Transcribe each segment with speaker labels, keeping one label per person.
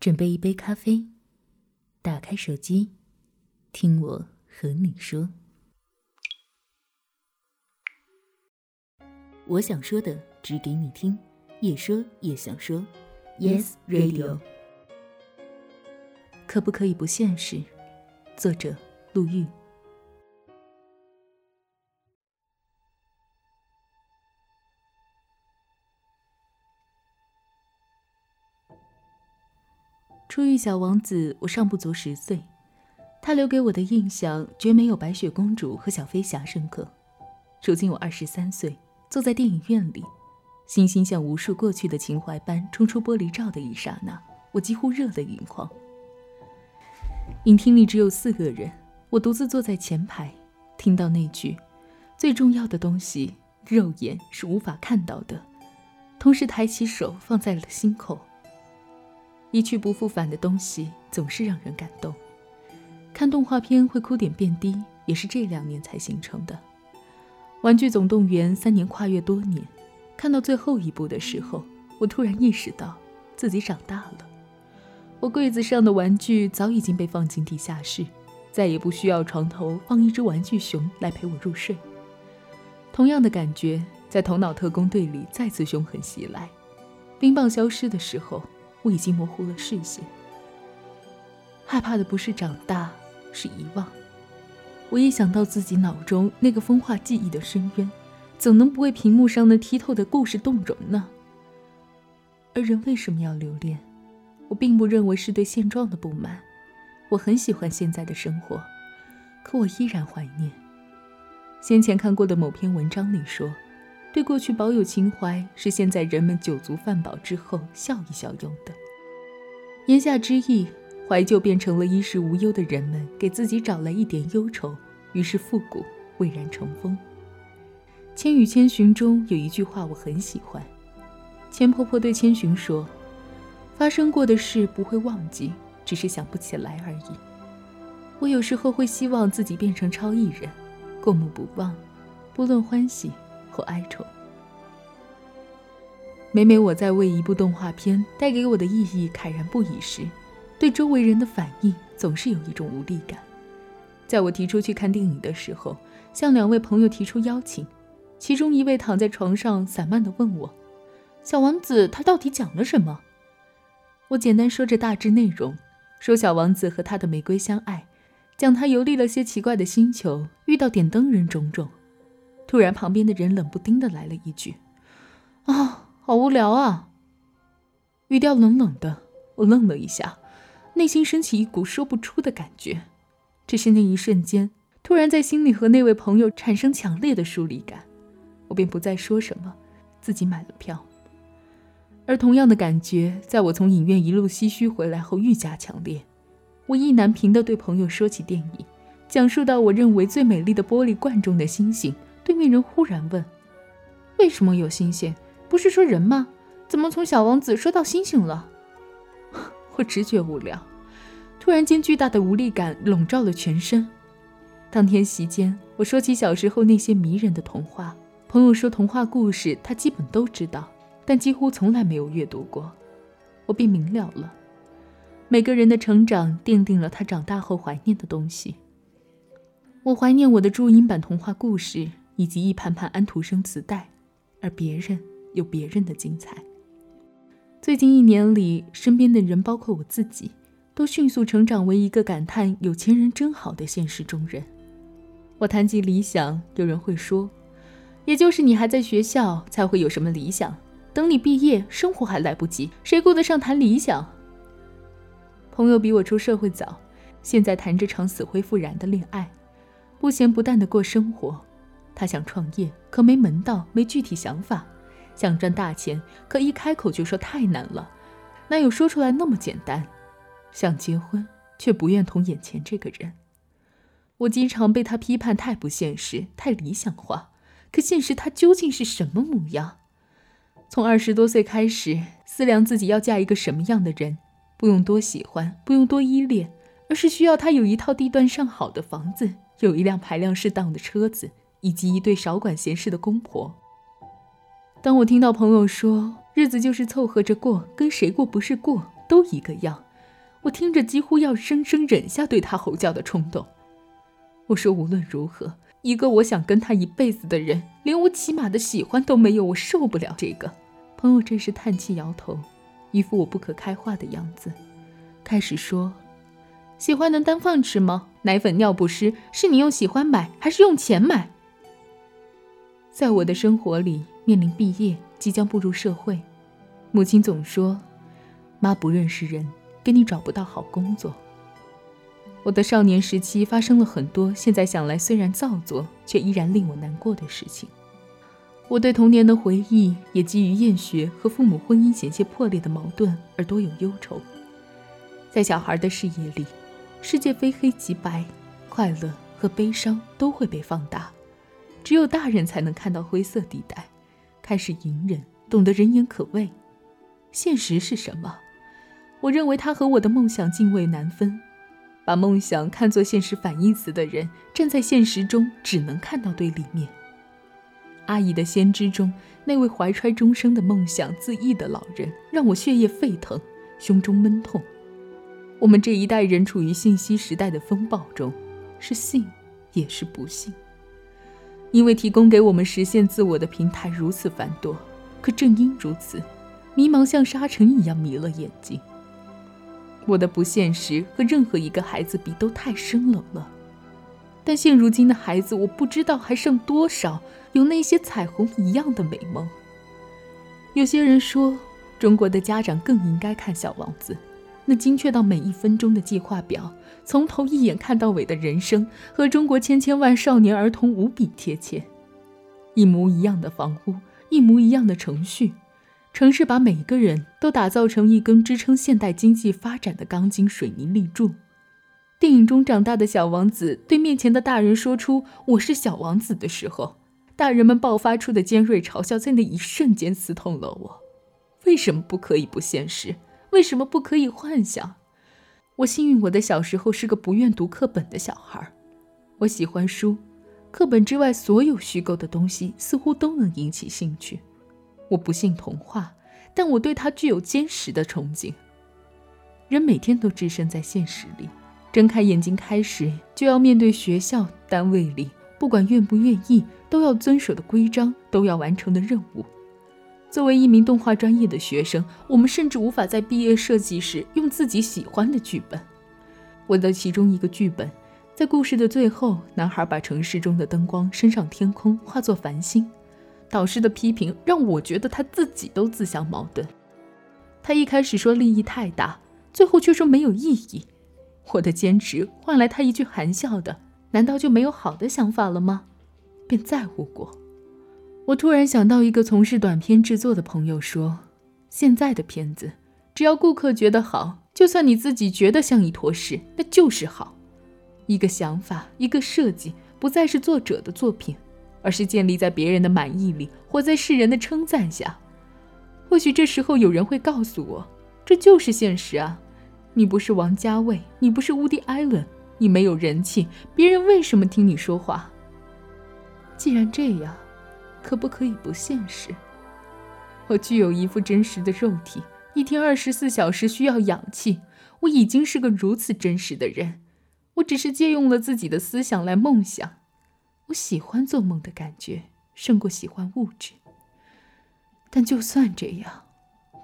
Speaker 1: 准备一杯咖啡，打开手机，听我和你说。我想说的，只给你听，也说也想说。Yes Radio，可不可以不现实？作者：陆玉。初遇小王子，我尚不足十岁，他留给我的印象绝没有白雪公主和小飞侠深刻。如今我二十三岁，坐在电影院里，星星像无数过去的情怀般冲出玻璃罩的一刹那，我几乎热泪盈眶。影厅里只有四个人，我独自坐在前排，听到那句“最重要的东西，肉眼是无法看到的”，同时抬起手放在了心口。一去不复返的东西总是让人感动。看动画片会哭点变低，也是这两年才形成的。《玩具总动员》三年跨越多年，看到最后一部的时候，我突然意识到自己长大了。我柜子上的玩具早已经被放进地下室，再也不需要床头放一只玩具熊来陪我入睡。同样的感觉在《头脑特工队》里再次凶狠袭来。冰棒消失的时候。我已经模糊了视线，害怕的不是长大，是遗忘。我一想到自己脑中那个风化记忆的深渊，怎能不为屏幕上那剔透的故事动容呢？而人为什么要留恋？我并不认为是对现状的不满，我很喜欢现在的生活，可我依然怀念。先前看过的某篇文章里说。对过去保有情怀，是现在人们酒足饭饱之后笑一笑用的。言下之意，怀旧变成了衣食无忧的人们给自己找来一点忧愁，于是复古蔚然成风。《千与千寻》中有一句话我很喜欢，千婆婆对千寻说：“发生过的事不会忘记，只是想不起来而已。”我有时候会希望自己变成超艺人，过目不忘，不论欢喜。或哀愁。每每我在为一部动画片带给我的意义慨然不已时，对周围人的反应总是有一种无力感。在我提出去看电影的时候，向两位朋友提出邀请，其中一位躺在床上散漫地问我：“小王子他到底讲了什么？”我简单说着大致内容，说小王子和他的玫瑰相爱，讲他游历了些奇怪的星球，遇到点灯人种种。突然，旁边的人冷不丁的来了一句：“啊，好无聊啊！”语调冷冷的，我愣了一下，内心升起一股说不出的感觉。只是那一瞬间，突然在心里和那位朋友产生强烈的疏离感，我便不再说什么，自己买了票。而同样的感觉，在我从影院一路唏嘘回来后愈加强烈。我意难平的对朋友说起电影，讲述到我认为最美丽的玻璃罐中的星星。对面人忽然问：“为什么有星星？不是说人吗？怎么从小王子说到星星了？” 我直觉无聊，突然间巨大的无力感笼罩了全身。当天席间，我说起小时候那些迷人的童话，朋友说童话故事他基本都知道，但几乎从来没有阅读过。我便明了了，每个人的成长奠定了他长大后怀念的东西。我怀念我的注音版童话故事。以及一盘盘安徒生磁带，而别人有别人的精彩。最近一年里，身边的人，包括我自己，都迅速成长为一个感叹有钱人真好的现实中人。我谈及理想，有人会说：“也就是你还在学校，才会有什么理想。等你毕业，生活还来不及，谁顾得上谈理想？”朋友比我出社会早，现在谈着场死灰复燃的恋爱，不咸不淡的过生活。他想创业，可没门道，没具体想法；想赚大钱，可一开口就说太难了，哪有说出来那么简单？想结婚，却不愿同眼前这个人。我经常被他批判太不现实，太理想化。可现实他究竟是什么模样？从二十多岁开始思量自己要嫁一个什么样的人，不用多喜欢，不用多依恋，而是需要他有一套地段上好的房子，有一辆排量适当的车子。以及一对少管闲事的公婆。当我听到朋友说日子就是凑合着过，跟谁过不是过都一个样，我听着几乎要生生忍下对他吼叫的冲动。我说无论如何，一个我想跟他一辈子的人，连我起码的喜欢都没有，我受不了这个。朋友这时叹气摇头，一副我不可开化的样子，开始说：“喜欢能当饭吃吗？奶粉、尿不湿是你用喜欢买，还是用钱买？”在我的生活里，面临毕业，即将步入社会，母亲总说：“妈不认识人，给你找不到好工作。”我的少年时期发生了很多，现在想来虽然造作，却依然令我难过的事情。我对童年的回忆也基于厌学和父母婚姻险些破裂的矛盾而多有忧愁。在小孩的视野里，世界非黑即白，快乐和悲伤都会被放大。只有大人才能看到灰色地带，开始隐忍，懂得人言可畏。现实是什么？我认为他和我的梦想泾渭难分。把梦想看作现实反义词的人，站在现实中只能看到对立面。阿姨的先知中那位怀揣终生的梦想自缢的老人，让我血液沸腾，胸中闷痛。我们这一代人处于信息时代的风暴中，是幸也是不幸。因为提供给我们实现自我的平台如此繁多，可正因如此，迷茫像沙尘一样迷了眼睛。我的不现实和任何一个孩子比都太生冷了，但现如今的孩子，我不知道还剩多少有那些彩虹一样的美梦。有些人说，中国的家长更应该看《小王子》，那精确到每一分钟的计划表，从头一眼看到尾的人生，和中国千千万少年儿童无比贴切。一模一样的房屋，一模一样的程序。城市把每个人都打造成一根支撑现代经济发展的钢筋水泥立柱。电影中长大的小王子对面前的大人说出“我是小王子”的时候，大人们爆发出的尖锐嘲笑在那一瞬间刺痛了我。为什么不可以不现实？为什么不可以幻想？我幸运，我的小时候是个不愿读课本的小孩。我喜欢书，课本之外所有虚构的东西似乎都能引起兴趣。我不信童话，但我对它具有坚实的憧憬。人每天都置身在现实里，睁开眼睛开始就要面对学校、单位里不管愿不愿意都要遵守的规章，都要完成的任务。作为一名动画专业的学生，我们甚至无法在毕业设计时用自己喜欢的剧本。我的其中一个剧本，在故事的最后，男孩把城市中的灯光升上天空，化作繁星。导师的批评让我觉得他自己都自相矛盾。他一开始说利益太大，最后却说没有意义。我的坚持换来他一句含笑的：“难道就没有好的想法了吗？”便在乎过。我突然想到一个从事短片制作的朋友说：“现在的片子，只要顾客觉得好，就算你自己觉得像一坨屎，那就是好。一个想法，一个设计，不再是作者的作品。”而是建立在别人的满意里，活在世人的称赞下。或许这时候有人会告诉我，这就是现实啊！你不是王家卫，你不是乌迪·艾伦，你没有人气，别人为什么听你说话？既然这样，可不可以不现实？我具有一副真实的肉体，一天二十四小时需要氧气。我已经是个如此真实的人，我只是借用了自己的思想来梦想。我喜欢做梦的感觉，胜过喜欢物质。但就算这样，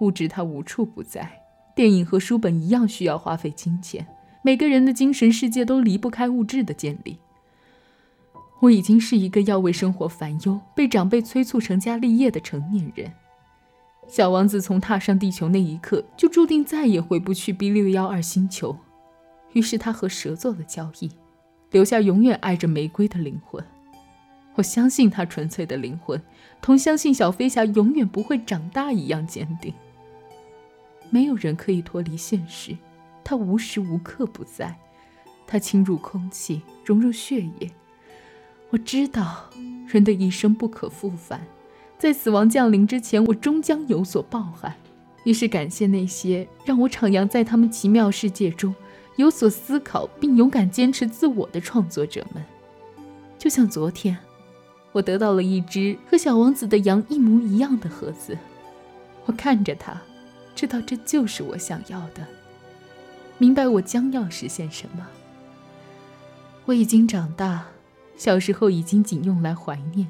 Speaker 1: 物质它无处不在。电影和书本一样需要花费金钱，每个人的精神世界都离不开物质的建立。我已经是一个要为生活烦忧、被长辈催促成家立业的成年人。小王子从踏上地球那一刻，就注定再也回不去 B 六幺二星球。于是他和蛇做了交易，留下永远爱着玫瑰的灵魂。我相信他纯粹的灵魂，同相信小飞侠永远不会长大一样坚定。没有人可以脱离现实，它无时无刻不在，它侵入空气，融入血液。我知道人的一生不可复返，在死亡降临之前，我终将有所报憾。于是感谢那些让我徜徉在他们奇妙世界中，有所思考并勇敢坚持自我的创作者们，就像昨天。我得到了一只和小王子的羊一模一样的盒子，我看着它，知道这就是我想要的。明白我将要实现什么。我已经长大，小时候已经仅用来怀念。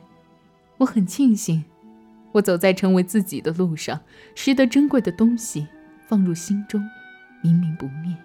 Speaker 1: 我很庆幸，我走在成为自己的路上，拾得珍贵的东西放入心中，明明不灭。